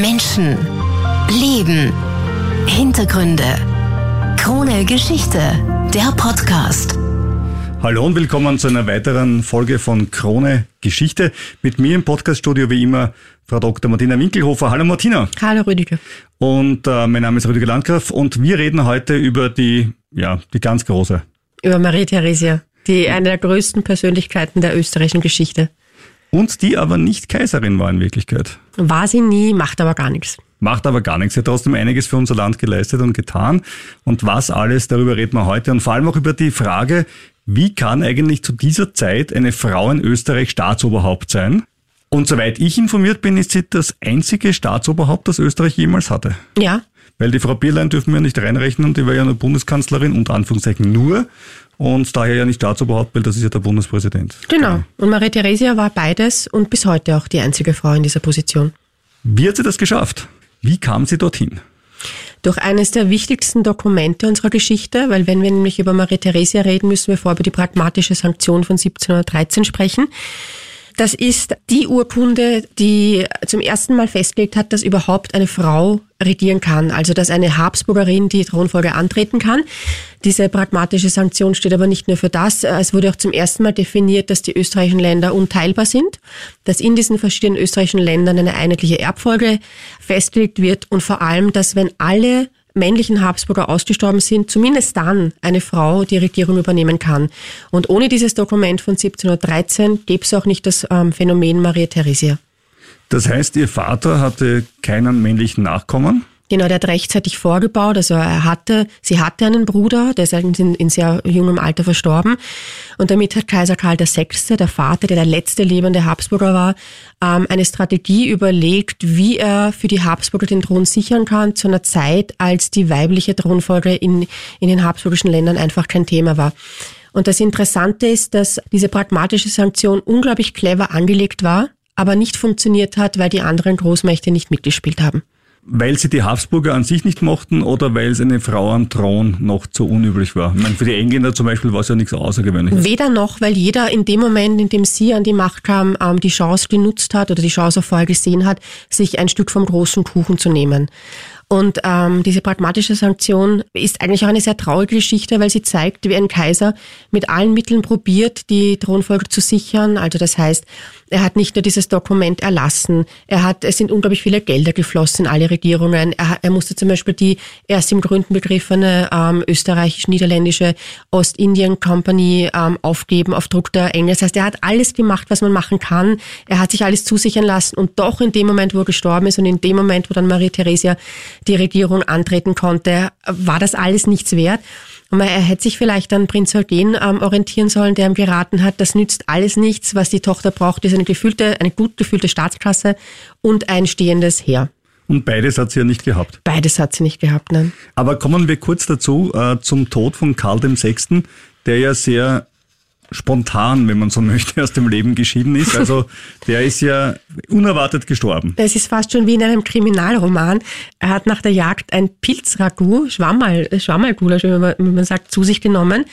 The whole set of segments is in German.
Menschen, Leben, Hintergründe. Krone Geschichte, der Podcast. Hallo und willkommen zu einer weiteren Folge von Krone Geschichte. Mit mir im Podcaststudio wie immer Frau Dr. Martina Winkelhofer. Hallo Martina. Hallo Rüdiger. Und äh, mein Name ist Rüdiger Landgraf und wir reden heute über die, ja, die ganz große. Über Marie Theresia, die eine der größten Persönlichkeiten der österreichischen Geschichte. Und die aber nicht Kaiserin war in Wirklichkeit. War sie nie, macht aber gar nichts. Macht aber gar nichts. Sie hat trotzdem einiges für unser Land geleistet und getan. Und was alles, darüber reden wir heute. Und vor allem auch über die Frage, wie kann eigentlich zu dieser Zeit eine Frau in Österreich Staatsoberhaupt sein? Und soweit ich informiert bin, ist sie das einzige Staatsoberhaupt, das Österreich jemals hatte. Ja. Weil die Frau Bierlein dürfen wir nicht reinrechnen, die war ja nur Bundeskanzlerin, unter Anführungszeichen nur und daher ja nicht Staatsoberhaupt, weil das ist ja der Bundespräsident. Genau. Und Maria Theresia war beides und bis heute auch die einzige Frau in dieser Position. Wie hat sie das geschafft? Wie kam sie dorthin? Durch eines der wichtigsten Dokumente unserer Geschichte, weil wenn wir nämlich über Maria Theresia reden, müssen wir vor über die pragmatische Sanktion von 1713 sprechen. Das ist die Urkunde, die zum ersten Mal festgelegt hat, dass überhaupt eine Frau regieren kann, also dass eine Habsburgerin die Thronfolge antreten kann. Diese pragmatische Sanktion steht aber nicht nur für das. Es wurde auch zum ersten Mal definiert, dass die österreichischen Länder unteilbar sind, dass in diesen verschiedenen österreichischen Ländern eine einheitliche Erbfolge festgelegt wird und vor allem, dass wenn alle männlichen Habsburger ausgestorben sind, zumindest dann eine Frau die Regierung übernehmen kann. Und ohne dieses Dokument von 1713 gäbe es auch nicht das ähm, Phänomen Maria Theresia. Das heißt, Ihr Vater hatte keinen männlichen Nachkommen? Genau, der hat rechtzeitig vorgebaut. Also er hatte, sie hatte einen Bruder, der ist in, in sehr jungem Alter verstorben. Und damit hat Kaiser Karl VI., der Vater, der der letzte lebende Habsburger war, ähm, eine Strategie überlegt, wie er für die Habsburger den Thron sichern kann, zu einer Zeit, als die weibliche Thronfolge in, in den habsburgischen Ländern einfach kein Thema war. Und das Interessante ist, dass diese pragmatische Sanktion unglaublich clever angelegt war, aber nicht funktioniert hat, weil die anderen Großmächte nicht mitgespielt haben. Weil sie die Habsburger an sich nicht mochten oder weil es eine Frau am Thron noch zu unüblich war? Ich meine, für die Engländer zum Beispiel war es ja nichts Außergewöhnliches. Weder noch, weil jeder in dem Moment, in dem sie an die Macht kam, ähm, die Chance genutzt hat oder die Chance auch vorher gesehen hat, sich ein Stück vom großen Kuchen zu nehmen. Und ähm, diese pragmatische Sanktion ist eigentlich auch eine sehr traurige Geschichte, weil sie zeigt, wie ein Kaiser mit allen Mitteln probiert, die Thronfolge zu sichern. Also das heißt, er hat nicht nur dieses Dokument erlassen, er hat, es sind unglaublich viele Gelder geflossen in alle Regierungen. Er, er musste zum Beispiel die erst im Gründen begriffene ähm, österreichisch-niederländische Ostindien Company ähm, aufgeben auf Druck der Engel. Das heißt, er hat alles gemacht, was man machen kann. Er hat sich alles zusichern lassen und doch in dem Moment, wo er gestorben ist und in dem Moment, wo dann Marie Theresia die Regierung antreten konnte, war das alles nichts wert. Und er hätte sich vielleicht an Prinz Eugen ähm, orientieren sollen, der ihm geraten hat, das nützt alles nichts. Was die Tochter braucht, ist eine gefüllte, eine gut gefüllte Staatskasse und ein stehendes Heer. Und beides hat sie ja nicht gehabt. Beides hat sie nicht gehabt, nein. Aber kommen wir kurz dazu, äh, zum Tod von Karl VI., der ja sehr spontan, wenn man so möchte, aus dem Leben geschieden ist. Also der ist ja unerwartet gestorben. Es ist fast schon wie in einem Kriminalroman. Er hat nach der Jagd ein Pilzragout, Schwammal, Schwammalgulasch, wie man, wie man sagt, zu sich genommen.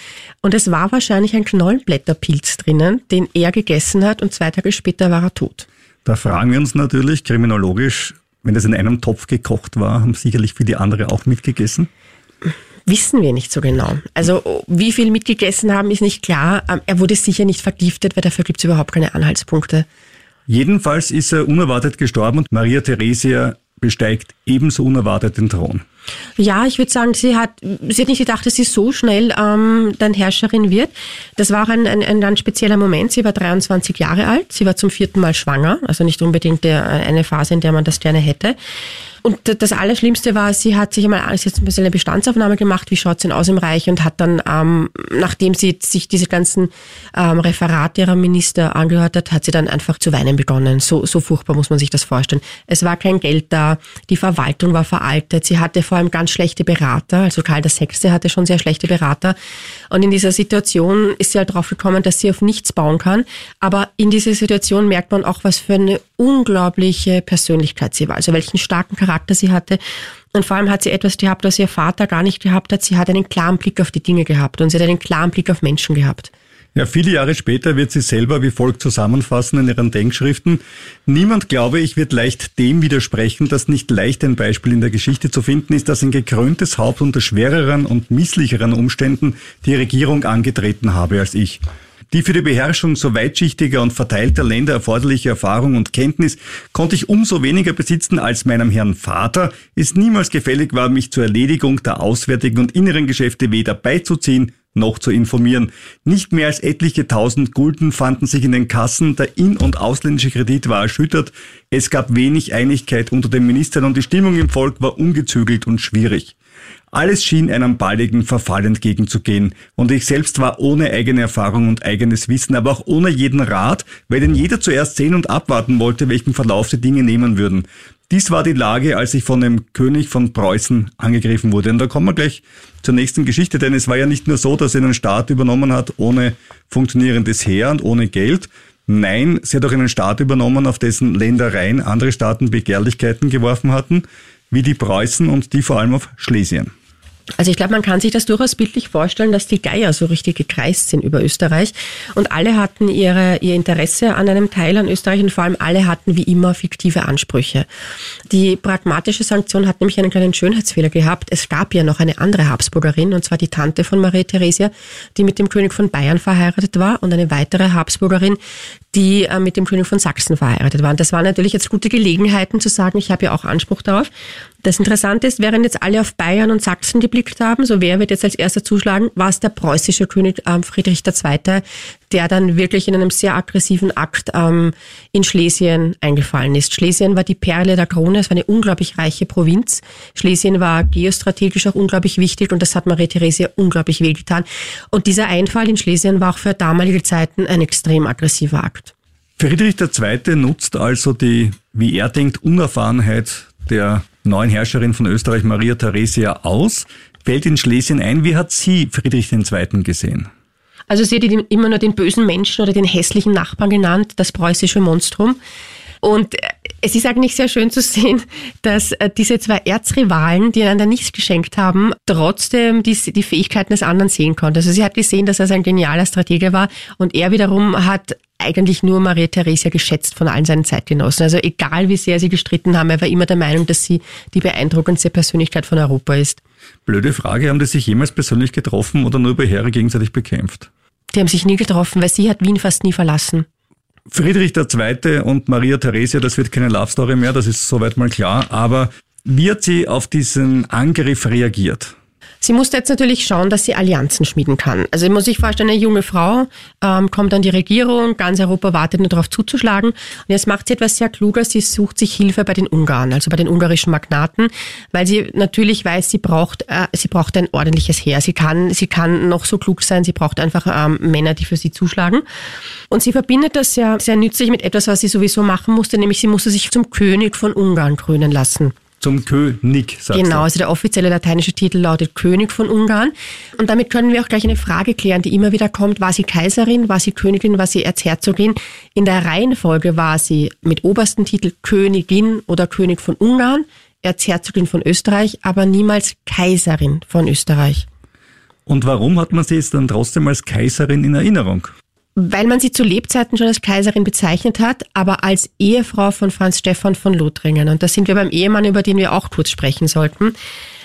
Und es war wahrscheinlich ein Knollenblätterpilz drinnen, den er gegessen hat und zwei Tage später war er tot. Da fragen wir uns natürlich kriminologisch, wenn das in einem Topf gekocht war, haben sicherlich viele andere auch mitgegessen? Wissen wir nicht so genau. Also wie viel mitgegessen haben, ist nicht klar. Ähm, er wurde sicher nicht vergiftet, weil dafür gibt es überhaupt keine Anhaltspunkte. Jedenfalls ist er unerwartet gestorben und Maria Theresia besteigt ebenso unerwartet den Thron. Ja, ich würde sagen, sie hat, sie hat nicht gedacht, dass sie so schnell ähm, dann Herrscherin wird. Das war auch ein, ein, ein ganz spezieller Moment. Sie war 23 Jahre alt, sie war zum vierten Mal schwanger, also nicht unbedingt der, eine Phase, in der man das gerne hätte. Und das Allerschlimmste war, sie hat sich einmal sie hat ein bisschen eine Bestandsaufnahme gemacht, wie schaut's denn aus im Reich und hat dann, ähm, nachdem sie sich diese ganzen ähm, Referate ihrer Minister angehört hat, hat sie dann einfach zu weinen begonnen. So, so furchtbar muss man sich das vorstellen. Es war kein Geld da, die Verwaltung war veraltet, sie hatte vor allem ganz schlechte Berater, also Karl VI. hatte schon sehr schlechte Berater. Und in dieser Situation ist sie halt drauf gekommen, dass sie auf nichts bauen kann. Aber in dieser Situation merkt man auch, was für eine unglaubliche Persönlichkeit sie war, also welchen starken Charakter Charakter sie hatte. Und vor allem hat sie etwas gehabt, was ihr Vater gar nicht gehabt hat. Sie hat einen klaren Blick auf die Dinge gehabt und sie hat einen klaren Blick auf Menschen gehabt. Ja, viele Jahre später wird sie selber wie folgt zusammenfassen in ihren Denkschriften. Niemand, glaube ich, wird leicht dem widersprechen, dass nicht leicht ein Beispiel in der Geschichte zu finden ist, dass ein gekröntes Haupt unter schwereren und misslicheren Umständen die Regierung angetreten habe als ich. Die für die Beherrschung so weitschichtiger und verteilter Länder erforderliche Erfahrung und Kenntnis konnte ich umso weniger besitzen, als meinem Herrn Vater es niemals gefällig war, mich zur Erledigung der auswärtigen und inneren Geschäfte weder beizuziehen noch zu informieren. Nicht mehr als etliche tausend Gulden fanden sich in den Kassen, der in- und ausländische Kredit war erschüttert, es gab wenig Einigkeit unter den Ministern und die Stimmung im Volk war ungezügelt und schwierig. Alles schien einem baldigen Verfall entgegenzugehen, und ich selbst war ohne eigene Erfahrung und eigenes Wissen, aber auch ohne jeden Rat, weil denn jeder zuerst sehen und abwarten wollte, welchen Verlauf die Dinge nehmen würden. Dies war die Lage, als ich von dem König von Preußen angegriffen wurde. Und da kommen wir gleich zur nächsten Geschichte, denn es war ja nicht nur so, dass er einen Staat übernommen hat ohne funktionierendes Heer und ohne Geld. Nein, sie hat auch einen Staat übernommen, auf dessen Ländereien andere Staaten Begehrlichkeiten geworfen hatten, wie die Preußen und die vor allem auf Schlesien. Also ich glaube, man kann sich das durchaus bildlich vorstellen, dass die Geier so richtig gekreist sind über Österreich und alle hatten ihre, ihr Interesse an einem Teil an Österreich und vor allem alle hatten wie immer fiktive Ansprüche. Die pragmatische Sanktion hat nämlich einen kleinen Schönheitsfehler gehabt. Es gab ja noch eine andere Habsburgerin und zwar die Tante von Maria Theresia, die mit dem König von Bayern verheiratet war und eine weitere Habsburgerin, die äh, mit dem König von Sachsen verheiratet waren. Das waren natürlich jetzt gute Gelegenheiten zu sagen, ich habe ja auch Anspruch darauf. Das Interessante ist, während jetzt alle auf Bayern und Sachsen geblickt haben, so wer wird jetzt als erster zuschlagen, war es der preußische König ähm, Friedrich II., der dann wirklich in einem sehr aggressiven Akt ähm, in Schlesien eingefallen ist. Schlesien war die Perle der Krone, es war eine unglaublich reiche Provinz. Schlesien war geostrategisch auch unglaublich wichtig und das hat Maria Theresia unglaublich wehgetan. Und dieser Einfall in Schlesien war auch für damalige Zeiten ein extrem aggressiver Akt. Friedrich II. nutzt also die, wie er denkt, Unerfahrenheit der neuen Herrscherin von Österreich, Maria Theresia, aus, fällt in Schlesien ein. Wie hat sie Friedrich II. gesehen? Also sie hat ihn immer nur den bösen Menschen oder den hässlichen Nachbarn genannt, das preußische Monstrum. Und äh, es ist eigentlich sehr schön zu sehen, dass äh, diese zwei Erzrivalen, die einander nichts geschenkt haben, trotzdem die, die Fähigkeiten des anderen sehen konnten. Also sie hat gesehen, dass er ein genialer Stratege war und er wiederum hat eigentlich nur Maria Theresia geschätzt von allen seinen Zeitgenossen. Also egal wie sehr sie gestritten haben, er war immer der Meinung, dass sie die beeindruckendste Persönlichkeit von Europa ist. Blöde Frage, haben die sich jemals persönlich getroffen oder nur über Heere gegenseitig bekämpft? Die haben sich nie getroffen, weil sie hat Wien fast nie verlassen. Friedrich II. und Maria Theresia, das wird keine Love Story mehr, das ist soweit mal klar, aber wie hat sie auf diesen Angriff reagiert? Sie musste jetzt natürlich schauen, dass sie Allianzen schmieden kann. Also ich muss sich vorstellen, eine junge Frau ähm, kommt an die Regierung, ganz Europa wartet nur darauf zuzuschlagen. Und jetzt macht sie etwas sehr Kluges, sie sucht sich Hilfe bei den Ungarn, also bei den ungarischen Magnaten, weil sie natürlich weiß, sie braucht, äh, sie braucht ein ordentliches Heer. Sie kann, sie kann noch so klug sein, sie braucht einfach ähm, Männer, die für sie zuschlagen. Und sie verbindet das sehr, sehr nützlich mit etwas, was sie sowieso machen musste, nämlich sie musste sich zum König von Ungarn krönen lassen zum König, sagst Genau, also der offizielle lateinische Titel lautet König von Ungarn. Und damit können wir auch gleich eine Frage klären, die immer wieder kommt. War sie Kaiserin, war sie Königin, war sie Erzherzogin? In der Reihenfolge war sie mit obersten Titel Königin oder König von Ungarn, Erzherzogin von Österreich, aber niemals Kaiserin von Österreich. Und warum hat man sie jetzt dann trotzdem als Kaiserin in Erinnerung? Weil man sie zu Lebzeiten schon als Kaiserin bezeichnet hat, aber als Ehefrau von Franz Stephan von Lothringen. Und da sind wir beim Ehemann, über den wir auch kurz sprechen sollten.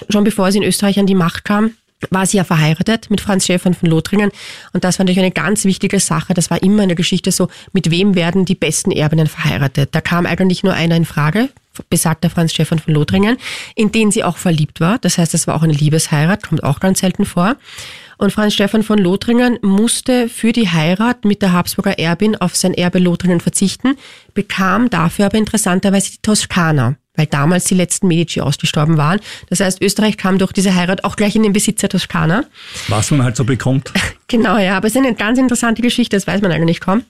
Schon bevor sie in Österreich an die Macht kam, war sie ja verheiratet mit Franz Stephan von Lothringen. Und das war natürlich eine ganz wichtige Sache. Das war immer in der Geschichte so, mit wem werden die besten Erbinnen verheiratet. Da kam eigentlich nur einer in Frage, besagter Franz Stephan von Lothringen, in den sie auch verliebt war. Das heißt, das war auch eine Liebesheirat, kommt auch ganz selten vor. Und Franz Stephan von Lothringen musste für die Heirat mit der Habsburger Erbin auf sein Erbe Lothringen verzichten, bekam dafür aber interessanterweise die Toskana, weil damals die letzten Medici ausgestorben waren. Das heißt, Österreich kam durch diese Heirat auch gleich in den Besitz der Toskana. Was man halt so bekommt. Genau, ja, aber es ist eine ganz interessante Geschichte, das weiß man eigentlich kaum.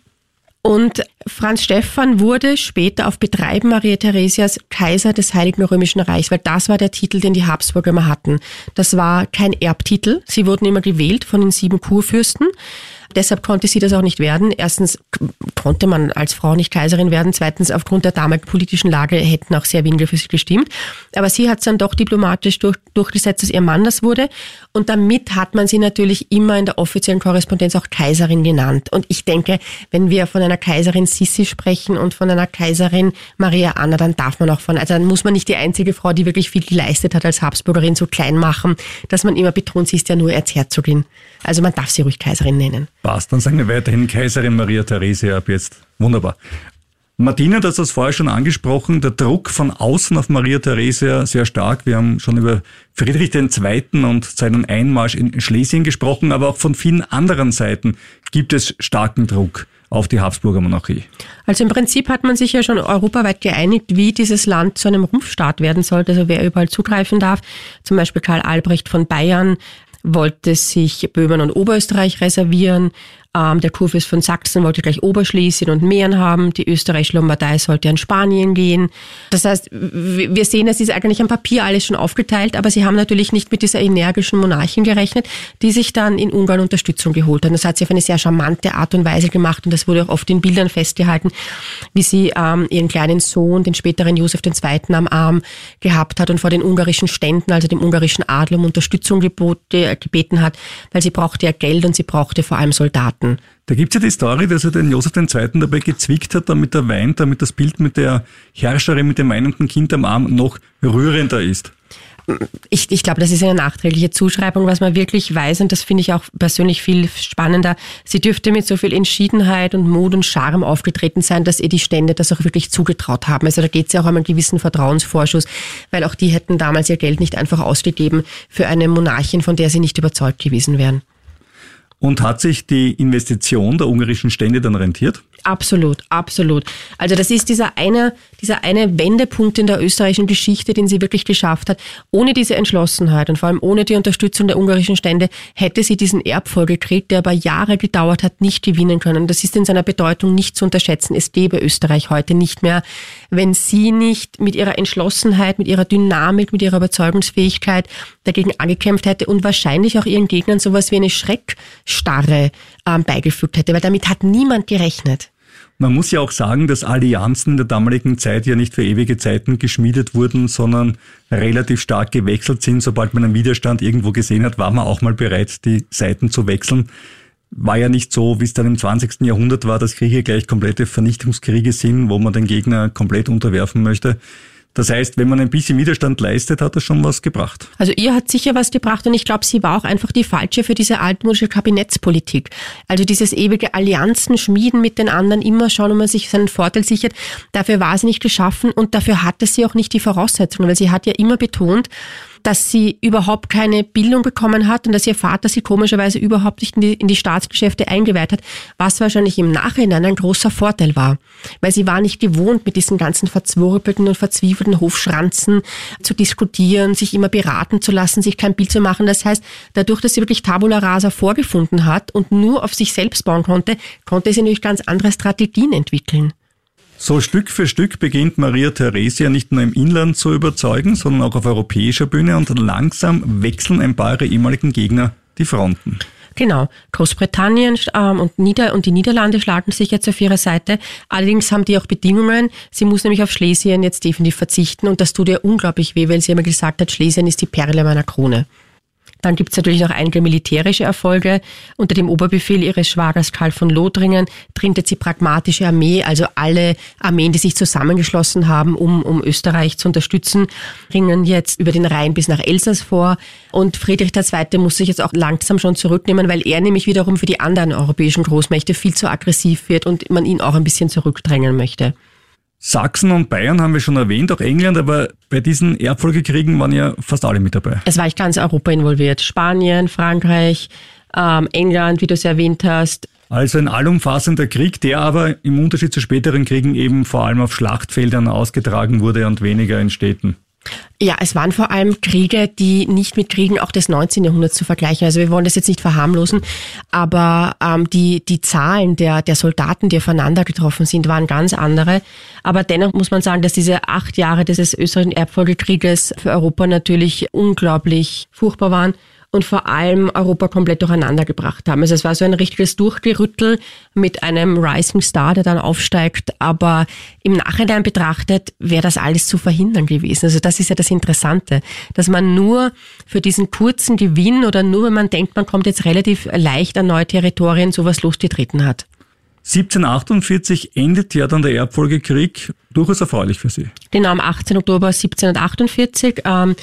Und Franz Stephan wurde später auf Betreiben Maria Theresias Kaiser des Heiligen Römischen Reichs, weil das war der Titel, den die Habsburger immer hatten. Das war kein Erbtitel. Sie wurden immer gewählt von den sieben Kurfürsten. Deshalb konnte sie das auch nicht werden. Erstens konnte man als Frau nicht Kaiserin werden. Zweitens, aufgrund der damaligen politischen Lage hätten auch sehr wenige für sie gestimmt. Aber sie hat es dann doch diplomatisch durch, durchgesetzt, dass ihr Mann das wurde. Und damit hat man sie natürlich immer in der offiziellen Korrespondenz auch Kaiserin genannt. Und ich denke, wenn wir von einer Kaiserin Sissi sprechen und von einer Kaiserin Maria Anna, dann darf man auch von, also dann muss man nicht die einzige Frau, die wirklich viel geleistet hat als Habsburgerin, so klein machen, dass man immer betont, sie ist ja nur Erzherzogin. Also man darf sie ruhig Kaiserin nennen. Passt, dann sagen wir weiterhin Kaiserin Maria Theresia ab jetzt. Wunderbar. Martina, du hast das vorher schon angesprochen, der Druck von außen auf Maria Theresia sehr stark. Wir haben schon über Friedrich II. und seinen Einmarsch in Schlesien gesprochen, aber auch von vielen anderen Seiten gibt es starken Druck auf die Habsburger Monarchie. Also im Prinzip hat man sich ja schon europaweit geeinigt, wie dieses Land zu einem Rumpfstaat werden sollte, also wer überall zugreifen darf. Zum Beispiel Karl Albrecht von Bayern wollte sich Böhmen und Oberösterreich reservieren. Ähm, der Kurfürst von Sachsen wollte gleich Oberschlesien und Mähren haben. Die österreichische Lombardei sollte an Spanien gehen. Das heißt, wir sehen, es ist eigentlich am Papier alles schon aufgeteilt, aber sie haben natürlich nicht mit dieser energischen Monarchin gerechnet, die sich dann in Ungarn Unterstützung geholt hat. Das hat sie auf eine sehr charmante Art und Weise gemacht und das wurde auch oft in Bildern festgehalten, wie sie ähm, ihren kleinen Sohn, den späteren Josef II. am Arm gehabt hat und vor den ungarischen Ständen, also dem ungarischen Adel, um Unterstützung gebote, gebeten hat, weil sie brauchte ja Geld und sie brauchte vor allem Soldaten. Weihnachten. Da gibt's ja die Story, dass er den Josef II. dabei gezwickt hat, damit er weint, damit das Bild mit der Herrscherin mit dem weinenden Kind am Arm noch rührender ist. Ich, ich glaube, das ist eine nachträgliche Zuschreibung, was man wirklich weiß, und das finde ich auch persönlich viel spannender. Sie dürfte mit so viel Entschiedenheit und Mut und Charme aufgetreten sein, dass ihr die Stände das auch wirklich zugetraut haben. Also da geht es ja auch um einen gewissen Vertrauensvorschuss, weil auch die hätten damals ihr Geld nicht einfach ausgegeben für eine Monarchin, von der sie nicht überzeugt gewesen wären. Und hat sich die Investition der ungarischen Stände dann rentiert? Absolut, absolut. Also das ist dieser eine, dieser eine Wendepunkt in der österreichischen Geschichte, den sie wirklich geschafft hat. Ohne diese Entschlossenheit und vor allem ohne die Unterstützung der ungarischen Stände hätte sie diesen Erbfolgekrieg, der aber Jahre gedauert hat, nicht gewinnen können. Das ist in seiner Bedeutung nicht zu unterschätzen. Es gäbe Österreich heute nicht mehr, wenn sie nicht mit ihrer Entschlossenheit, mit ihrer Dynamik, mit ihrer Überzeugungsfähigkeit dagegen angekämpft hätte und wahrscheinlich auch ihren Gegnern sowas wie eine Schreckstarre ähm, beigefügt hätte, weil damit hat niemand gerechnet. Man muss ja auch sagen, dass Allianzen der damaligen Zeit ja nicht für ewige Zeiten geschmiedet wurden, sondern relativ stark gewechselt sind. Sobald man einen Widerstand irgendwo gesehen hat, war man auch mal bereit, die Seiten zu wechseln. War ja nicht so, wie es dann im 20. Jahrhundert war, dass Kriege gleich komplette Vernichtungskriege sind, wo man den Gegner komplett unterwerfen möchte. Das heißt, wenn man ein bisschen Widerstand leistet, hat das schon was gebracht. Also ihr hat sicher was gebracht und ich glaube, sie war auch einfach die falsche für diese altmodische Kabinettspolitik. Also dieses ewige Allianzen schmieden mit den anderen, immer schauen, ob man sich seinen Vorteil sichert. Dafür war sie nicht geschaffen und dafür hatte sie auch nicht die Voraussetzungen, weil sie hat ja immer betont, dass sie überhaupt keine Bildung bekommen hat und dass ihr Vater sie komischerweise überhaupt nicht in die, in die Staatsgeschäfte eingeweiht hat, was wahrscheinlich im Nachhinein ein großer Vorteil war. Weil sie war nicht gewohnt, mit diesen ganzen verzwurbelten und verzwiefelten Hofschranzen zu diskutieren, sich immer beraten zu lassen, sich kein Bild zu machen. Das heißt, dadurch, dass sie wirklich Tabula Rasa vorgefunden hat und nur auf sich selbst bauen konnte, konnte sie natürlich ganz andere Strategien entwickeln. So Stück für Stück beginnt Maria Theresia nicht nur im Inland zu überzeugen, sondern auch auf europäischer Bühne und langsam wechseln ein paar ihrer ehemaligen Gegner die Fronten. Genau. Großbritannien ähm, und, Nieder und die Niederlande schlagen sich jetzt auf ihre Seite. Allerdings haben die auch Bedingungen. Sie muss nämlich auf Schlesien jetzt definitiv verzichten und das tut ihr unglaublich weh, weil sie immer gesagt hat, Schlesien ist die Perle meiner Krone. Dann gibt es natürlich noch einige militärische Erfolge. Unter dem Oberbefehl ihres Schwagers Karl von Lothringen trintet sie pragmatische Armee, also alle Armeen, die sich zusammengeschlossen haben, um, um Österreich zu unterstützen, ringen jetzt über den Rhein bis nach Elsass vor. Und Friedrich II. muss sich jetzt auch langsam schon zurücknehmen, weil er nämlich wiederum für die anderen europäischen Großmächte viel zu aggressiv wird und man ihn auch ein bisschen zurückdrängen möchte. Sachsen und Bayern haben wir schon erwähnt, auch England, aber bei diesen Erbfolgekriegen waren ja fast alle mit dabei. Es war ich ganz Europa involviert. Spanien, Frankreich, ähm, England, wie du es erwähnt hast. Also ein allumfassender Krieg, der aber im Unterschied zu späteren Kriegen eben vor allem auf Schlachtfeldern ausgetragen wurde und weniger in Städten. Ja, es waren vor allem Kriege, die nicht mit Kriegen auch des 19. Jahrhunderts zu vergleichen. Also wir wollen das jetzt nicht verharmlosen, aber ähm, die, die Zahlen der, der Soldaten, die aufeinander getroffen sind, waren ganz andere. Aber dennoch muss man sagen, dass diese acht Jahre des österreichischen Erbfolgekrieges für Europa natürlich unglaublich furchtbar waren und vor allem Europa komplett durcheinander gebracht haben. Also es war so ein richtiges Durchgerüttel mit einem Rising Star, der dann aufsteigt, aber im Nachhinein betrachtet wäre das alles zu verhindern gewesen. Also das ist ja das Interessante, dass man nur für diesen kurzen Gewinn oder nur wenn man denkt, man kommt jetzt relativ leicht an neue Territorien, sowas losgetreten hat. 1748 endet ja dann der Erbfolgekrieg durchaus erfreulich für Sie. Genau, am 18. Oktober 1748. Ähm,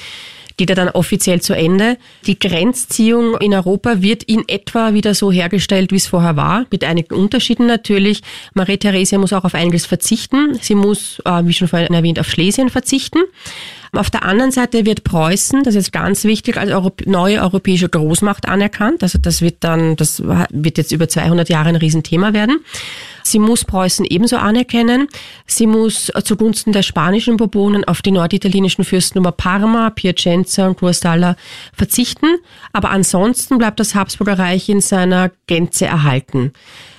geht er dann offiziell zu Ende. Die Grenzziehung in Europa wird in etwa wieder so hergestellt, wie es vorher war, mit einigen Unterschieden natürlich. Marie Theresia muss auch auf einiges verzichten. Sie muss, äh, wie schon vorhin erwähnt, auf Schlesien verzichten. Auf der anderen Seite wird Preußen, das ist ganz wichtig, als neue europäische Großmacht anerkannt. Also das wird dann, das wird jetzt über 200 Jahre ein Riesenthema werden. Sie muss Preußen ebenso anerkennen. Sie muss zugunsten der spanischen Bourbonen auf die norditalienischen Fürstennummer Parma, Piacenza und Guastalla verzichten. Aber ansonsten bleibt das Habsburger Reich in seiner Gänze erhalten.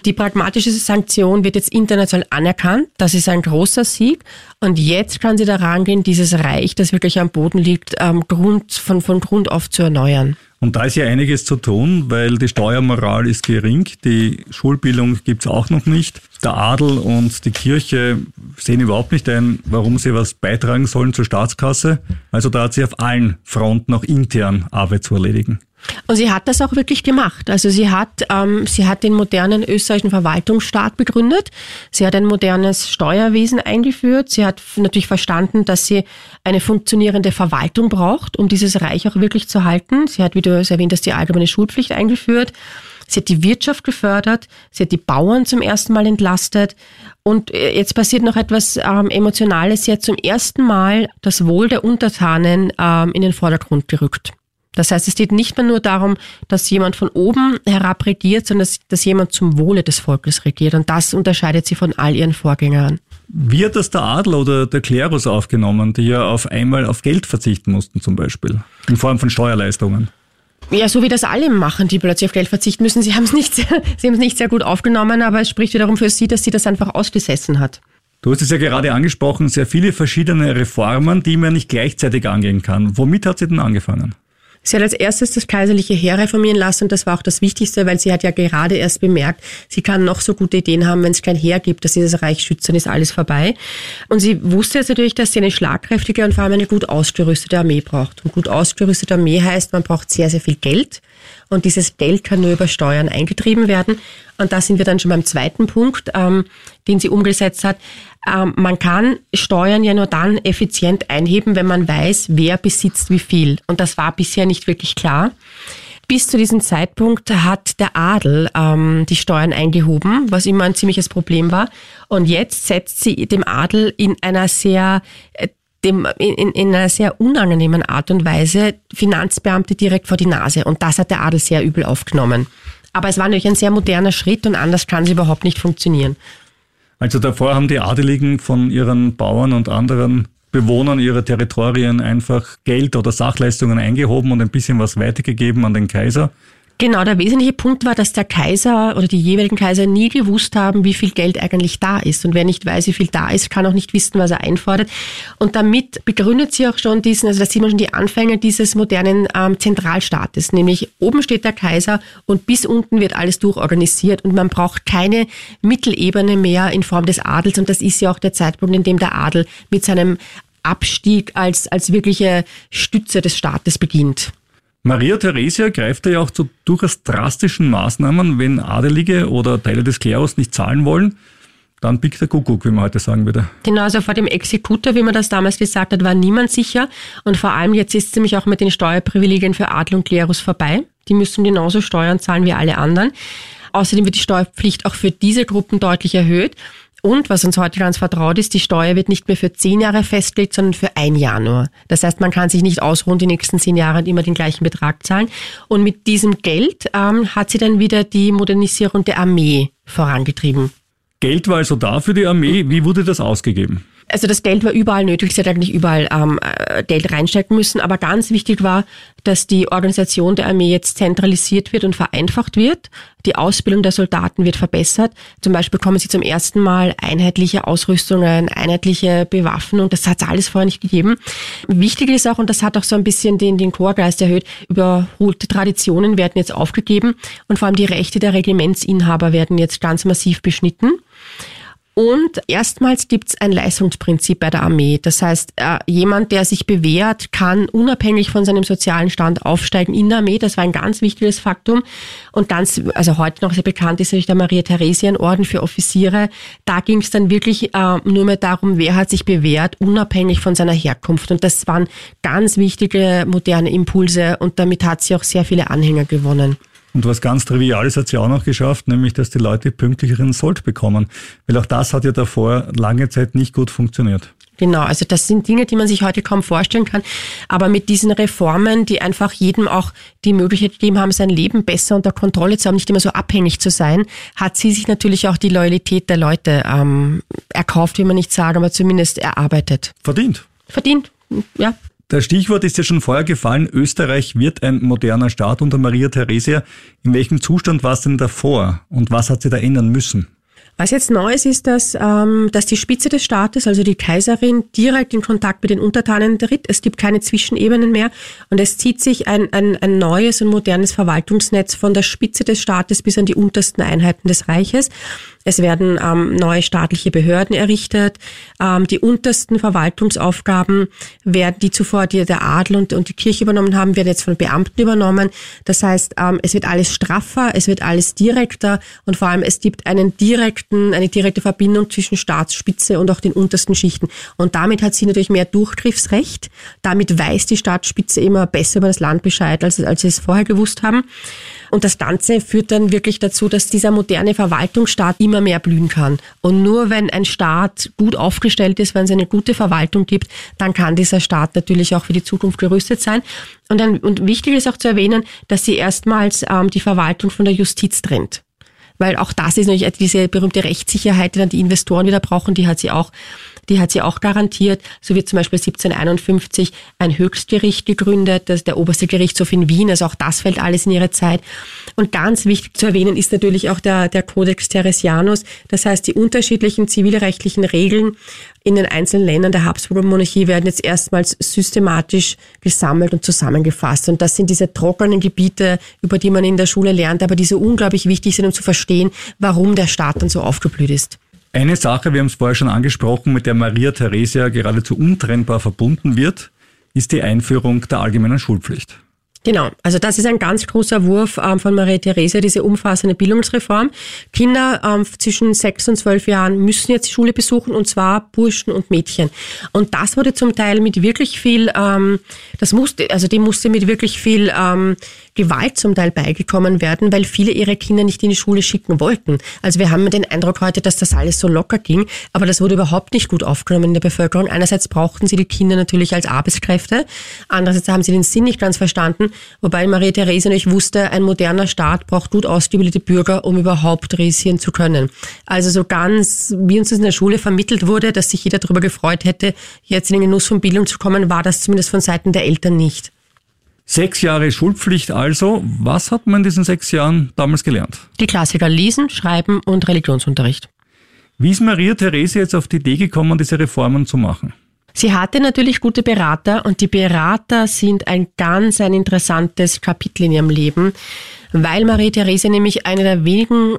Die pragmatische Sanktion wird jetzt international anerkannt. Das ist ein großer Sieg. Und jetzt kann sie daran gehen, dieses Reich, das wirklich am Boden liegt, ähm, Grund, von, von Grund auf zu erneuern. Und da ist ja einiges zu tun, weil die Steuermoral ist gering, die Schulbildung gibt's auch noch nicht. Der Adel und die Kirche sehen überhaupt nicht ein, warum sie was beitragen sollen zur Staatskasse. Also da hat sie auf allen Fronten auch intern Arbeit zu erledigen. Und sie hat das auch wirklich gemacht. Also sie hat, ähm, sie hat den modernen österreichischen Verwaltungsstaat begründet. Sie hat ein modernes Steuerwesen eingeführt. Sie hat natürlich verstanden, dass sie eine funktionierende Verwaltung braucht, um dieses Reich auch wirklich zu halten. Sie hat, wie du es erwähnt hast, die allgemeine Schulpflicht eingeführt. Sie hat die Wirtschaft gefördert. Sie hat die Bauern zum ersten Mal entlastet. Und äh, jetzt passiert noch etwas ähm, Emotionales. Sie hat zum ersten Mal das Wohl der Untertanen ähm, in den Vordergrund gerückt. Das heißt, es geht nicht mehr nur darum, dass jemand von oben herab regiert, sondern dass, dass jemand zum Wohle des Volkes regiert. Und das unterscheidet sie von all ihren Vorgängern. Wie hat das der Adel oder der Klerus aufgenommen, die ja auf einmal auf Geld verzichten mussten zum Beispiel, in Form von Steuerleistungen? Ja, so wie das alle machen, die plötzlich auf Geld verzichten müssen. Sie haben es nicht, sehr, sie haben es nicht sehr gut aufgenommen, aber es spricht wiederum für sie, dass sie das einfach ausgesessen hat. Du hast es ja gerade angesprochen, sehr viele verschiedene Reformen, die man nicht gleichzeitig angehen kann. Womit hat sie denn angefangen? Sie hat als erstes das kaiserliche Heer reformieren lassen und das war auch das Wichtigste, weil sie hat ja gerade erst bemerkt, sie kann noch so gute Ideen haben, wenn es kein Heer gibt, dass sie das Reich schützt, dann ist alles vorbei. Und sie wusste jetzt natürlich, dass sie eine schlagkräftige und vor allem eine gut ausgerüstete Armee braucht. Und gut ausgerüstete Armee heißt, man braucht sehr, sehr viel Geld. Und dieses Geld kann nur über Steuern eingetrieben werden. Und da sind wir dann schon beim zweiten Punkt, ähm, den sie umgesetzt hat. Ähm, man kann Steuern ja nur dann effizient einheben, wenn man weiß, wer besitzt wie viel. Und das war bisher nicht wirklich klar. Bis zu diesem Zeitpunkt hat der Adel ähm, die Steuern eingehoben, was immer ein ziemliches Problem war. Und jetzt setzt sie dem Adel in einer sehr äh, dem, in, in einer sehr unangenehmen Art und Weise Finanzbeamte direkt vor die Nase. Und das hat der Adel sehr übel aufgenommen. Aber es war natürlich ein sehr moderner Schritt und anders kann es überhaupt nicht funktionieren. Also davor haben die Adeligen von ihren Bauern und anderen Bewohnern ihrer Territorien einfach Geld oder Sachleistungen eingehoben und ein bisschen was weitergegeben an den Kaiser. Genau, der wesentliche Punkt war, dass der Kaiser oder die jeweiligen Kaiser nie gewusst haben, wie viel Geld eigentlich da ist. Und wer nicht weiß, wie viel da ist, kann auch nicht wissen, was er einfordert. Und damit begründet sie auch schon diesen, also da sieht man schon die Anfänge dieses modernen ähm, Zentralstaates. Nämlich oben steht der Kaiser und bis unten wird alles durchorganisiert und man braucht keine Mittelebene mehr in Form des Adels. Und das ist ja auch der Zeitpunkt, in dem der Adel mit seinem Abstieg als, als wirkliche Stütze des Staates beginnt. Maria Theresia greift ja auch zu durchaus drastischen Maßnahmen, wenn Adelige oder Teile des Klerus nicht zahlen wollen. Dann pickt der Kuckuck, wie man heute sagen würde. Genau, also vor dem Exekutor, wie man das damals gesagt hat, war niemand sicher. Und vor allem jetzt ist es nämlich auch mit den Steuerprivilegien für Adel und Klerus vorbei. Die müssen genauso Steuern zahlen wie alle anderen. Außerdem wird die Steuerpflicht auch für diese Gruppen deutlich erhöht. Und was uns heute ganz vertraut ist, die Steuer wird nicht mehr für zehn Jahre festgelegt, sondern für ein Jahr nur. Das heißt, man kann sich nicht ausruhen, die nächsten zehn Jahre und immer den gleichen Betrag zahlen. Und mit diesem Geld ähm, hat sie dann wieder die Modernisierung der Armee vorangetrieben. Geld war also da für die Armee. Wie wurde das ausgegeben? Also das Geld war überall nötig, sie hat eigentlich überall ähm, äh, Geld reinstecken müssen. Aber ganz wichtig war, dass die Organisation der Armee jetzt zentralisiert wird und vereinfacht wird. Die Ausbildung der Soldaten wird verbessert. Zum Beispiel bekommen sie zum ersten Mal einheitliche Ausrüstungen, einheitliche Bewaffnung. Das hat es alles vorher nicht gegeben. Wichtig ist auch, und das hat auch so ein bisschen den, den Chorgeist erhöht, überholte Traditionen werden jetzt aufgegeben und vor allem die Rechte der Regimentsinhaber werden jetzt ganz massiv beschnitten. Und erstmals gibt es ein Leistungsprinzip bei der Armee. Das heißt, äh, jemand, der sich bewährt, kann unabhängig von seinem sozialen Stand aufsteigen in der Armee. Das war ein ganz wichtiges Faktum. Und ganz, also heute noch sehr bekannt ist natürlich der Maria-Theresien-Orden für Offiziere. Da ging es dann wirklich äh, nur mehr darum, wer hat sich bewährt, unabhängig von seiner Herkunft. Und das waren ganz wichtige moderne Impulse und damit hat sie auch sehr viele Anhänger gewonnen. Und was ganz Triviales hat sie auch noch geschafft, nämlich dass die Leute pünktlicheren Sold bekommen. Weil auch das hat ja davor lange Zeit nicht gut funktioniert. Genau, also das sind Dinge, die man sich heute kaum vorstellen kann. Aber mit diesen Reformen, die einfach jedem auch die Möglichkeit gegeben haben, sein Leben besser unter Kontrolle zu haben, nicht immer so abhängig zu sein, hat sie sich natürlich auch die Loyalität der Leute ähm, erkauft, wie man nicht sagen, aber zumindest erarbeitet. Verdient. Verdient, ja. Das Stichwort ist ja schon vorher gefallen. Österreich wird ein moderner Staat unter Maria Theresia. In welchem Zustand war es denn davor und was hat sie da ändern müssen? Was jetzt neu ist, ist, dass, ähm, dass die Spitze des Staates, also die Kaiserin, direkt in Kontakt mit den Untertanen tritt. Es gibt keine Zwischenebenen mehr und es zieht sich ein, ein, ein neues und modernes Verwaltungsnetz von der Spitze des Staates bis an die untersten Einheiten des Reiches. Es werden ähm, neue staatliche Behörden errichtet. Ähm, die untersten Verwaltungsaufgaben werden, die zuvor die, der Adel und, und die Kirche übernommen haben, werden jetzt von Beamten übernommen. Das heißt, ähm, es wird alles straffer, es wird alles direkter und vor allem es gibt einen direkten, eine direkte Verbindung zwischen Staatsspitze und auch den untersten Schichten. Und damit hat sie natürlich mehr Durchgriffsrecht. Damit weiß die Staatsspitze immer besser über das Land Bescheid, als, als sie es vorher gewusst haben. Und das Ganze führt dann wirklich dazu, dass dieser moderne Verwaltungsstaat immer mehr blühen kann. Und nur wenn ein Staat gut aufgestellt ist, wenn es eine gute Verwaltung gibt, dann kann dieser Staat natürlich auch für die Zukunft gerüstet sein. Und, dann, und wichtig ist auch zu erwähnen, dass sie erstmals ähm, die Verwaltung von der Justiz trennt weil auch das ist natürlich diese berühmte Rechtssicherheit, die dann die Investoren wieder brauchen, die hat sie auch die hat sie auch garantiert. So wird zum Beispiel 1751 ein Höchstgericht gegründet, das der oberste Gerichtshof in Wien. Also auch das fällt alles in ihre Zeit. Und ganz wichtig zu erwähnen ist natürlich auch der, der Codex Teresianus. Das heißt, die unterschiedlichen zivilrechtlichen Regeln in den einzelnen Ländern der Habsburger Monarchie werden jetzt erstmals systematisch gesammelt und zusammengefasst. Und das sind diese trockenen Gebiete, über die man in der Schule lernt, aber die so unglaublich wichtig sind, um zu verstehen, warum der Staat dann so aufgeblüht ist. Eine Sache, wir haben es vorher schon angesprochen, mit der Maria Theresia geradezu untrennbar verbunden wird, ist die Einführung der allgemeinen Schulpflicht. Genau, also das ist ein ganz großer Wurf ähm, von Maria Theresia, diese umfassende Bildungsreform. Kinder ähm, zwischen sechs und zwölf Jahren müssen jetzt die Schule besuchen und zwar Burschen und Mädchen. Und das wurde zum Teil mit wirklich viel, ähm, das musste, also dem musste mit wirklich viel ähm, Gewalt zum Teil beigekommen werden, weil viele ihre Kinder nicht in die Schule schicken wollten. Also wir haben den Eindruck heute, dass das alles so locker ging, aber das wurde überhaupt nicht gut aufgenommen in der Bevölkerung. Einerseits brauchten sie die Kinder natürlich als Arbeitskräfte, andererseits haben sie den Sinn nicht ganz verstanden, wobei Maria Therese nicht wusste, ein moderner Staat braucht gut ausgebildete Bürger, um überhaupt regieren zu können. Also so ganz, wie uns das in der Schule vermittelt wurde, dass sich jeder darüber gefreut hätte, jetzt in den Genuss von Bildung zu kommen, war das zumindest von Seiten der Eltern nicht. Sechs Jahre Schulpflicht also. Was hat man in diesen sechs Jahren damals gelernt? Die Klassiker Lesen, Schreiben und Religionsunterricht. Wie ist Maria Therese jetzt auf die Idee gekommen, diese Reformen zu machen? Sie hatte natürlich gute Berater und die Berater sind ein ganz ein interessantes Kapitel in ihrem Leben, weil Maria Therese nämlich eine der wenigen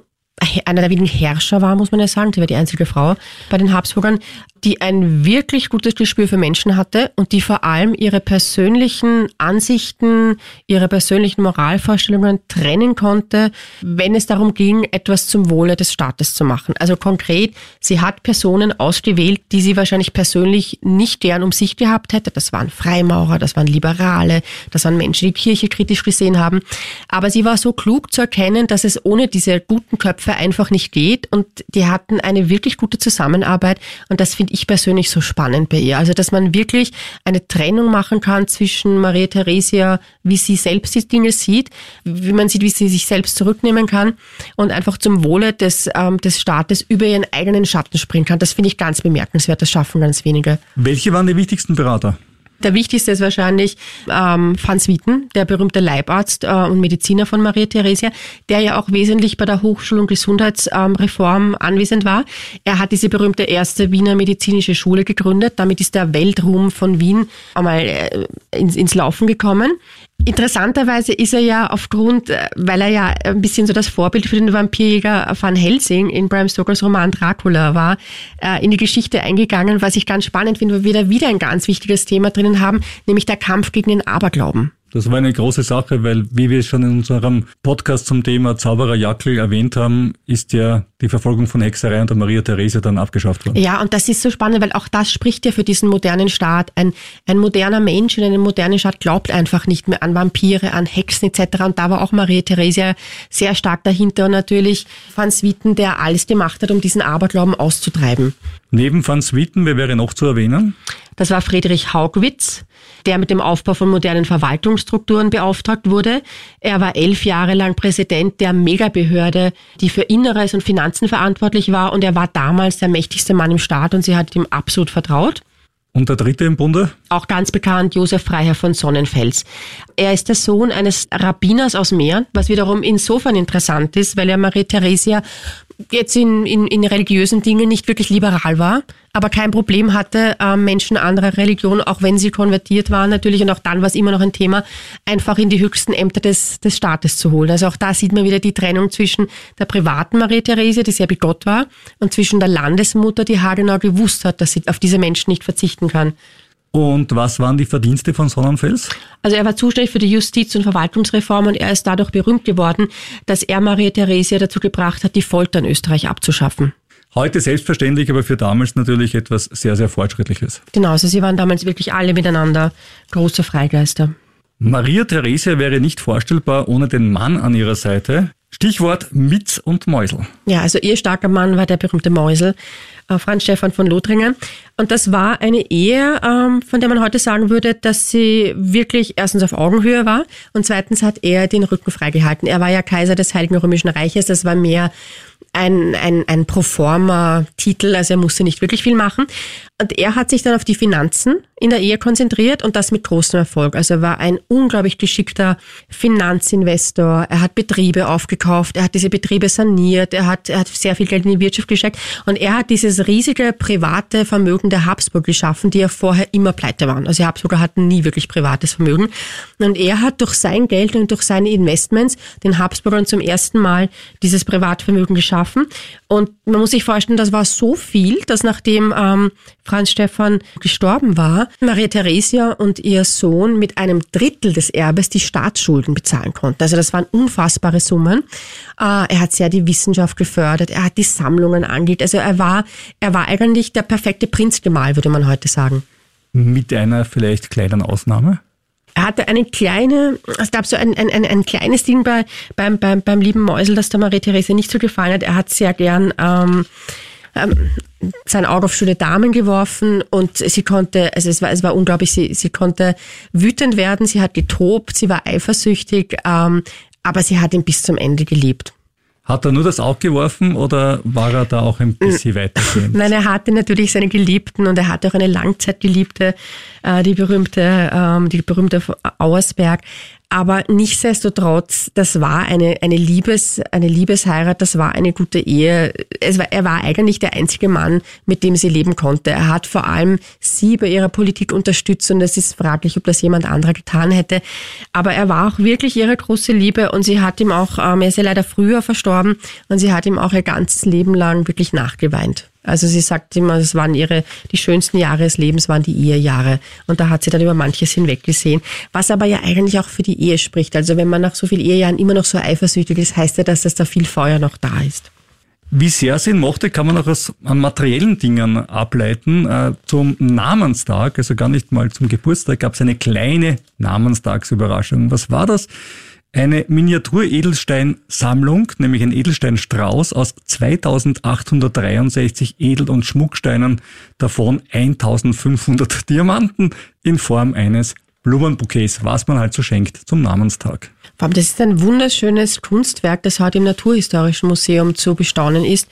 einer der wenigen Herrscher war, muss man ja sagen. Sie war die einzige Frau bei den Habsburgern, die ein wirklich gutes Gespür für Menschen hatte und die vor allem ihre persönlichen Ansichten, ihre persönlichen Moralvorstellungen trennen konnte, wenn es darum ging, etwas zum Wohle des Staates zu machen. Also konkret, sie hat Personen ausgewählt, die sie wahrscheinlich persönlich nicht gern um sich gehabt hätte. Das waren Freimaurer, das waren Liberale, das waren Menschen, die Kirche kritisch gesehen haben. Aber sie war so klug zu erkennen, dass es ohne diese guten Köpfe einfach nicht geht. Und die hatten eine wirklich gute Zusammenarbeit. Und das finde ich persönlich so spannend bei ihr. Also, dass man wirklich eine Trennung machen kann zwischen Maria Theresia, wie sie selbst die Dinge sieht, wie man sieht, wie sie sich selbst zurücknehmen kann und einfach zum Wohle des, ähm, des Staates über ihren eigenen Schatten springen kann. Das finde ich ganz bemerkenswert. Das schaffen ganz wenige. Welche waren die wichtigsten Berater? Der wichtigste ist wahrscheinlich ähm, Franz Wieten, der berühmte Leibarzt äh, und Mediziner von Maria Theresia, der ja auch wesentlich bei der Hochschul- und Gesundheitsreform ähm, anwesend war. Er hat diese berühmte erste Wiener medizinische Schule gegründet. Damit ist der Weltruhm von Wien einmal äh, ins, ins Laufen gekommen. Interessanterweise ist er ja aufgrund, äh, weil er ja ein bisschen so das Vorbild für den Vampirjäger Van Helsing in Bram Stokers Roman Dracula war, äh, in die Geschichte eingegangen, was ich ganz spannend finde, weil wir da wieder ein ganz wichtiges Thema drinnen haben, nämlich der Kampf gegen den Aberglauben. Das war eine große Sache, weil, wie wir schon in unserem Podcast zum Thema Zauberer Jackel erwähnt haben, ist ja die Verfolgung von Hexerei unter Maria Therese dann abgeschafft worden. Ja, und das ist so spannend, weil auch das spricht ja für diesen modernen Staat. Ein, ein moderner Mensch in einem modernen Staat glaubt einfach nicht mehr an Vampire, an Hexen etc. Und da war auch Maria Therese sehr stark dahinter und natürlich Franz Witten, der alles gemacht hat, um diesen Aberglauben auszutreiben. Neben Van Swieten, wer wäre noch zu erwähnen? Das war Friedrich Haugwitz, der mit dem Aufbau von modernen Verwaltungsstrukturen beauftragt wurde. Er war elf Jahre lang Präsident der Megabehörde, die für Inneres und Finanzen verantwortlich war und er war damals der mächtigste Mann im Staat und sie hat ihm absolut vertraut. Und der dritte im Bunde? Auch ganz bekannt, Josef Freiherr von Sonnenfels. Er ist der Sohn eines Rabbiners aus Mähren, was wiederum insofern interessant ist, weil er Marie Theresia jetzt in, in, in religiösen Dingen nicht wirklich liberal war, aber kein Problem hatte, äh, Menschen anderer Religion, auch wenn sie konvertiert waren natürlich, und auch dann war es immer noch ein Thema, einfach in die höchsten Ämter des, des Staates zu holen. Also auch da sieht man wieder die Trennung zwischen der privaten Marie Therese, die sehr bigott war, und zwischen der Landesmutter, die haargenau gewusst hat, dass sie auf diese Menschen nicht verzichten kann. Und was waren die Verdienste von Sonnenfels? Also er war zuständig für die Justiz- und Verwaltungsreform und er ist dadurch berühmt geworden, dass er Maria Theresia dazu gebracht hat, die Folter in Österreich abzuschaffen. Heute selbstverständlich, aber für damals natürlich etwas sehr, sehr Fortschrittliches. Genau, also sie waren damals wirklich alle miteinander große Freigeister. Maria Theresia wäre nicht vorstellbar ohne den Mann an ihrer Seite. Stichwort Mitz und Mäusel. Ja, also ihr starker Mann war der berühmte Mäusel, Franz Stefan von Lothringen. Und das war eine Ehe, ähm, von der man heute sagen würde, dass sie wirklich erstens auf Augenhöhe war und zweitens hat er den Rücken freigehalten. Er war ja Kaiser des Heiligen Römischen Reiches, das war mehr ein, ein, ein Proforma-Titel, also er musste nicht wirklich viel machen. Und er hat sich dann auf die Finanzen in der Ehe konzentriert und das mit großem Erfolg. Also er war ein unglaublich geschickter Finanzinvestor. Er hat Betriebe aufgekauft, er hat diese Betriebe saniert, er hat, er hat sehr viel Geld in die Wirtschaft gesteckt und er hat dieses riesige private Vermögen der Habsburg geschaffen, die ja vorher immer pleite waren. Also die Habsburger hatten nie wirklich privates Vermögen. Und er hat durch sein Geld und durch seine Investments den Habsburgern zum ersten Mal dieses Privatvermögen geschaffen. Und man muss sich vorstellen, das war so viel, dass nachdem ähm, Franz Stefan gestorben war, Maria Theresia und ihr Sohn mit einem Drittel des Erbes die Staatsschulden bezahlen konnten. Also das waren unfassbare Summen. Äh, er hat sehr die Wissenschaft gefördert, er hat die Sammlungen angelegt. Also er war, er war eigentlich der perfekte Prinzgemahl, würde man heute sagen. Mit einer vielleicht kleinen Ausnahme? Er hatte eine kleine, es gab so ein, ein, ein, ein kleines Ding bei, beim, beim, beim lieben Mäusel, das der Marie-Therese nicht so gefallen hat. Er hat sehr gern ähm, ähm, sein Auge auf schöne Damen geworfen und sie konnte, also es war, es war unglaublich, sie, sie konnte wütend werden, sie hat getobt, sie war eifersüchtig, ähm, aber sie hat ihn bis zum Ende geliebt. Hat er nur das Auge geworfen oder war er da auch ein bisschen weitergehend? Nein, er hatte natürlich seine Geliebten und er hatte auch eine Langzeitgeliebte, äh, die berühmte, ähm, die berühmte Auersberg. Aber nichtsdestotrotz, das war eine, eine, Liebes, eine Liebesheirat, das war eine gute Ehe. Es war, er war eigentlich der einzige Mann, mit dem sie leben konnte. Er hat vor allem sie bei ihrer Politik unterstützt und es ist fraglich, ob das jemand anderer getan hätte. Aber er war auch wirklich ihre große Liebe und sie hat ihm auch, ähm, er ist ja leider früher verstorben und sie hat ihm auch ihr ganzes Leben lang wirklich nachgeweint. Also sie sagt immer, es waren ihre, die schönsten Jahre des Lebens waren die Ehejahre. Und da hat sie dann über manches hinweggesehen. Was aber ja eigentlich auch für die Ehe spricht. Also wenn man nach so vielen Ehejahren immer noch so eifersüchtig ist, heißt ja, dass das da viel Feuer noch da ist. Wie sehr sie ihn mochte, kann man auch aus an materiellen Dingen ableiten. Äh, zum Namenstag, also gar nicht mal zum Geburtstag, gab es eine kleine Namenstagsüberraschung. Was war das? Eine Miniatur-Edelstein-Sammlung, nämlich ein Edelsteinstrauß aus 2863 Edel- und Schmucksteinen, davon 1500 Diamanten in Form eines Blumenbouquets, was man halt so schenkt zum Namenstag. Das ist ein wunderschönes Kunstwerk, das heute im Naturhistorischen Museum zu bestaunen ist.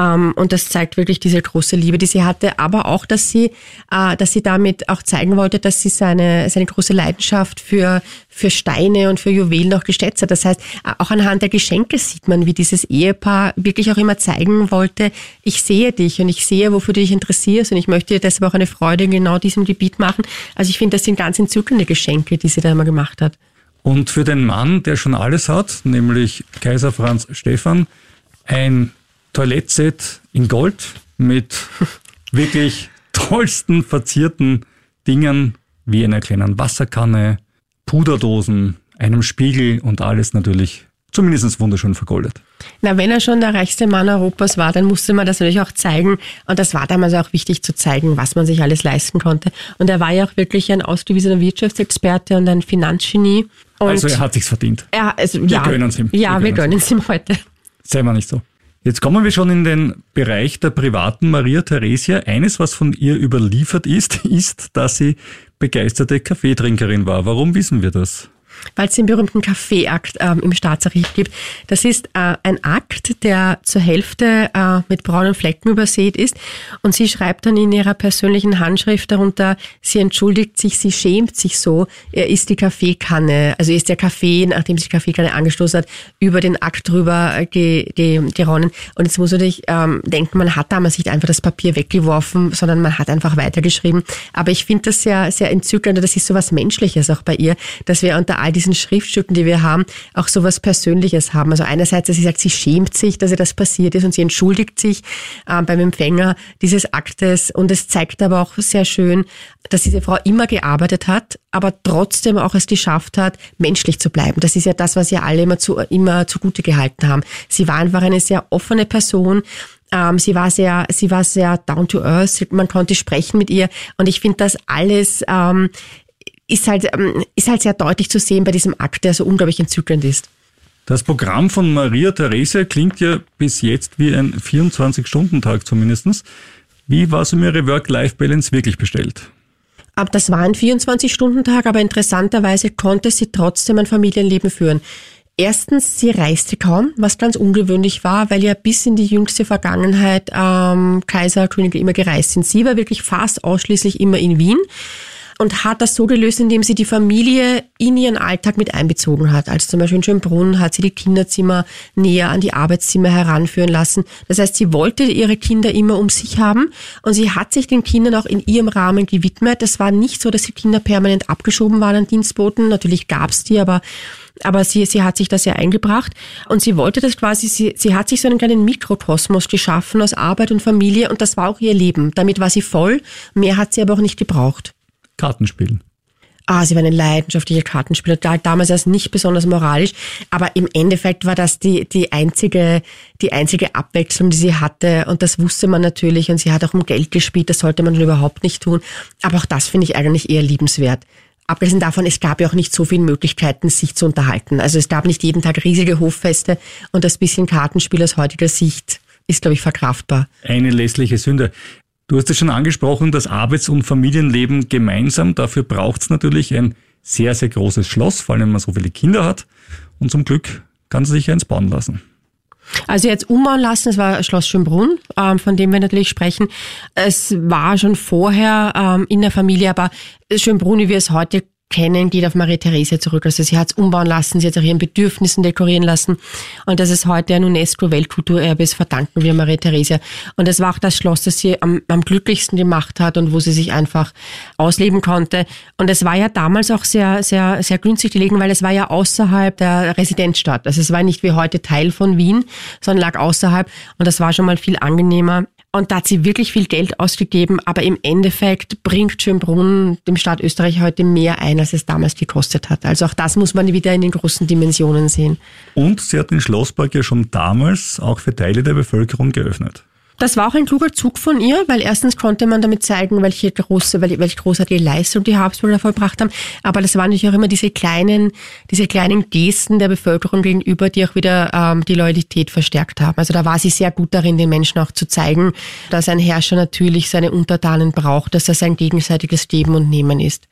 Ähm, und das zeigt wirklich diese große Liebe, die sie hatte, aber auch, dass sie, äh, dass sie damit auch zeigen wollte, dass sie seine, seine große Leidenschaft für, für Steine und für Juwelen auch geschätzt hat. Das heißt, auch anhand der Geschenke sieht man, wie dieses Ehepaar wirklich auch immer zeigen wollte, ich sehe dich und ich sehe, wofür du dich interessierst und ich möchte dir deshalb auch eine Freude in genau diesem Gebiet machen. Also ich finde, das sind ganz entzückende Geschenke, die sie da immer gemacht hat. Und für den Mann, der schon alles hat, nämlich Kaiser Franz Stephan, ein Toilettset in Gold mit wirklich tollsten verzierten Dingen wie einer kleinen Wasserkanne, Puderdosen, einem Spiegel und alles natürlich zumindest wunderschön vergoldet. Na, wenn er schon der reichste Mann Europas war, dann musste man das natürlich auch zeigen. Und das war damals auch wichtig zu zeigen, was man sich alles leisten konnte. Und er war ja auch wirklich ein ausgewiesener Wirtschaftsexperte und ein Finanzgenie. Und also er hat sich's verdient. Ja, also, wir ja, gönnen es ihm. Ja, wir, wir gönnen es ihm heute. Sei mal nicht so. Jetzt kommen wir schon in den Bereich der privaten Maria Theresia. Eines, was von ihr überliefert ist, ist, dass sie begeisterte Kaffeetrinkerin war. Warum wissen wir das? Weil es den berühmten Kaffeeakt ähm, im Staatsarchiv gibt. Das ist äh, ein Akt, der zur Hälfte äh, mit braunen Flecken übersät ist. Und sie schreibt dann in ihrer persönlichen Handschrift darunter, sie entschuldigt sich, sie schämt sich so, er ist die Kaffeekanne, also ist der Kaffee, nachdem sie die Kaffeekanne angestoßen hat, über den Akt drüber ge, geronnen. Und jetzt muss man sich ähm, denken, man hat damals nicht einfach das Papier weggeworfen, sondern man hat einfach weitergeschrieben. Aber ich finde das sehr, sehr entzückend und das ist so was Menschliches auch bei ihr, dass wir unter all diesen Schriftstücken, die wir haben, auch so was Persönliches haben. Also einerseits, dass sie sagt, sie schämt sich, dass ihr das passiert ist und sie entschuldigt sich äh, beim Empfänger dieses Aktes und es zeigt aber auch sehr schön, dass diese Frau immer gearbeitet hat, aber trotzdem auch es geschafft hat, menschlich zu bleiben. Das ist ja das, was ja alle immer, zu, immer zugute gehalten haben. Sie war einfach eine sehr offene Person, ähm, sie war sehr, sie war sehr down to earth. Man konnte sprechen mit ihr und ich finde das alles ähm, ist halt, ähm, ist halt sehr deutlich zu sehen bei diesem Akt, der so unglaublich entzückend ist. Das Programm von Maria Therese klingt ja bis jetzt wie ein 24-Stunden-Tag zumindest. Wie war so ihre Work-Life-Balance wirklich bestellt? Das war ein 24-Stunden-Tag, aber interessanterweise konnte sie trotzdem ein Familienleben führen. Erstens, sie reiste kaum, was ganz ungewöhnlich war, weil ja bis in die jüngste Vergangenheit ähm, Kaiser, Könige immer gereist sind. Sie war wirklich fast ausschließlich immer in Wien und hat das so gelöst, indem sie die Familie in ihren Alltag mit einbezogen hat. Also zum Beispiel in Schönbrunn hat sie die Kinderzimmer näher an die Arbeitszimmer heranführen lassen. Das heißt, sie wollte ihre Kinder immer um sich haben und sie hat sich den Kindern auch in ihrem Rahmen gewidmet. Es war nicht so, dass die Kinder permanent abgeschoben waren an Dienstboten. Natürlich gab es die, aber aber sie, sie hat sich das ja eingebracht und sie wollte das quasi, sie, sie hat sich so einen kleinen Mikrokosmos geschaffen aus Arbeit und Familie und das war auch ihr Leben. Damit war sie voll, mehr hat sie aber auch nicht gebraucht. Kartenspielen. Ah, sie war eine leidenschaftliche Kartenspieler, damals erst nicht besonders moralisch, aber im Endeffekt war das die, die einzige, die einzige Abwechslung, die sie hatte und das wusste man natürlich und sie hat auch um Geld gespielt, das sollte man überhaupt nicht tun, aber auch das finde ich eigentlich eher liebenswert. Abgesehen davon, es gab ja auch nicht so viele Möglichkeiten, sich zu unterhalten. Also es gab nicht jeden Tag riesige Hoffeste und das bisschen Kartenspiel aus heutiger Sicht ist, glaube ich, verkraftbar. Eine lässliche Sünde. Du hast es schon angesprochen, das Arbeits- und Familienleben gemeinsam. Dafür braucht es natürlich ein sehr, sehr großes Schloss, vor allem wenn man so viele Kinder hat. Und zum Glück kann sie sich eins bauen lassen. Also jetzt umbauen lassen, es war Schloss Schönbrunn, ähm, von dem wir natürlich sprechen. Es war schon vorher ähm, in der Familie, aber Schönbrunn, wie wir es heute kennen, geht auf Marie Therese zurück. Also sie hat es umbauen lassen, sie hat auch ihren Bedürfnissen dekorieren lassen. Und dass es heute ein UNESCO-Weltkulturerbe ist, verdanken wir Marie Therese. Und es war auch das Schloss, das sie am, am glücklichsten gemacht hat und wo sie sich einfach ausleben konnte. Und es war ja damals auch sehr, sehr, sehr günstig gelegen, weil es war ja außerhalb der Residenzstadt. Also es war nicht wie heute Teil von Wien, sondern lag außerhalb. Und das war schon mal viel angenehmer. Und da hat sie wirklich viel Geld ausgegeben, aber im Endeffekt bringt Schönbrunn dem Staat Österreich heute mehr ein, als es damals gekostet hat. Also auch das muss man wieder in den großen Dimensionen sehen. Und sie hat den Schlosspark ja schon damals auch für Teile der Bevölkerung geöffnet. Das war auch ein kluger Zug von ihr, weil erstens konnte man damit zeigen, welche große, welche großartige Leistung die Habsburger vollbracht haben. Aber das waren natürlich auch immer diese kleinen, diese kleinen Gesten der Bevölkerung gegenüber, die auch wieder ähm, die Loyalität verstärkt haben. Also da war sie sehr gut darin, den Menschen auch zu zeigen, dass ein Herrscher natürlich seine Untertanen braucht, dass das ein gegenseitiges Geben und Nehmen ist.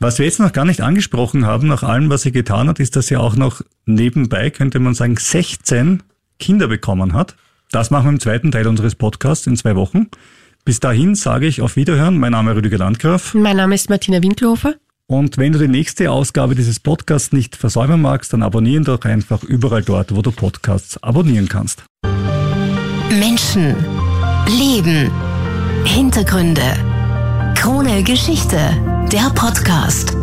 Was wir jetzt noch gar nicht angesprochen haben, nach allem, was sie getan hat, ist, dass sie auch noch nebenbei, könnte man sagen, 16 Kinder bekommen hat. Das machen wir im zweiten Teil unseres Podcasts in zwei Wochen. Bis dahin sage ich auf Wiederhören. Mein Name ist Rüdiger Landgraf. Mein Name ist Martina Winkelhofer. Und wenn du die nächste Ausgabe dieses Podcasts nicht versäumen magst, dann abonnieren doch einfach überall dort, wo du Podcasts abonnieren kannst. Menschen, Leben, Hintergründe, Krone Geschichte, der Podcast.